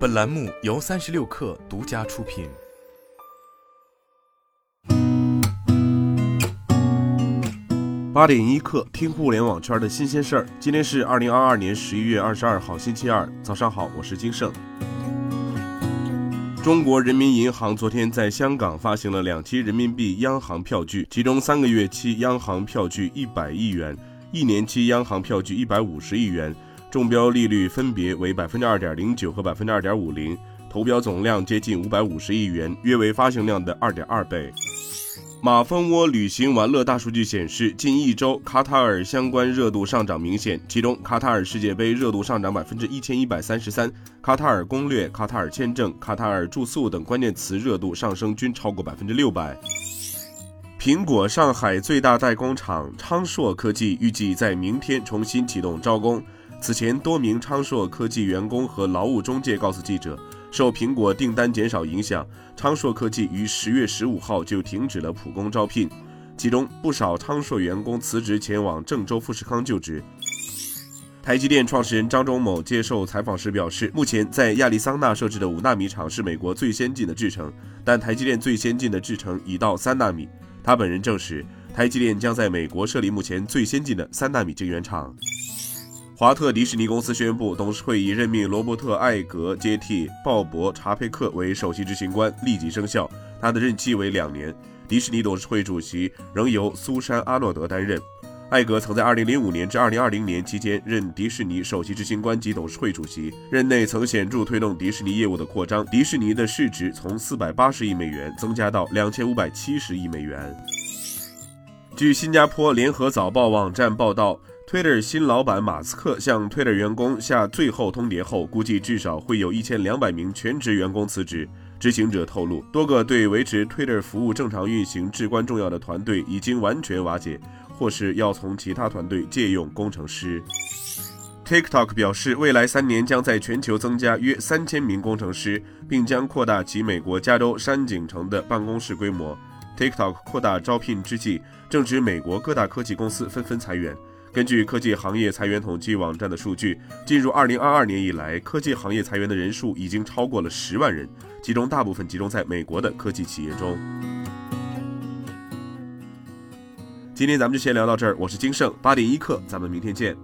本栏目由三十六氪独家出品。八点一刻，听互联网圈的新鲜事儿。今天是二零二二年十一月二十二号，星期二，早上好，我是金盛。中国人民银行昨天在香港发行了两期人民币央行票据，其中三个月期央行票据一百亿元，一年期央行票据一百五十亿元。中标利率分别为百分之二点零九和百分之二点五零，投标总量接近五百五十亿元，约为发行量的二点二倍。马蜂窝旅行玩乐大数据显示，近一周卡塔尔相关热度上涨明显，其中卡塔尔世界杯热度上涨百分之一千一百三十三，卡塔尔攻略、卡塔尔签证、卡塔尔住宿等关键词热度上升均超过百分之六百。苹果上海最大代工厂昌硕科技预计在明天重新启动招工。此前，多名昌硕科技员工和劳务中介告诉记者，受苹果订单减少影响，昌硕科技于十月十五号就停止了普工招聘，其中不少昌硕员工辞职前往郑州富士康就职。台积电创始人张忠谋接受采访时表示，目前在亚利桑那设置的五纳米厂是美国最先进的制程，但台积电最先进的制程已到三纳米。他本人证实，台积电将在美国设立目前最先进的三纳米晶圆厂。华特迪士尼公司宣布，董事会已任命罗伯特·艾格接替鲍勃·查佩克为首席执行官，立即生效。他的任期为两年。迪士尼董事会主席仍由苏珊·阿诺德担任。艾格曾在2005年至2020年期间任迪士尼首席执行官及董事会主席，任内曾显著推动迪士尼业务的扩张，迪士尼的市值从480亿美元增加到2570亿美元。据新加坡联合早报网站报道。Twitter 新老板马斯克向 Twitter 员工下最后通牒后，估计至少会有一千两百名全职员工辞职。知情者透露，多个对维持 Twitter 服务正常运行至关重要的团队已经完全瓦解，或是要从其他团队借用工程师。TikTok 表示，未来三年将在全球增加约三千名工程师，并将扩大其美国加州山景城的办公室规模。TikTok 扩大招聘之际，正值美国各大科技公司纷纷裁员。根据科技行业裁员统计网站的数据，进入2022年以来，科技行业裁员的人数已经超过了十万人，其中大部分集中在美国的科技企业中。今天咱们就先聊到这儿，我是金盛，八点一刻，咱们明天见。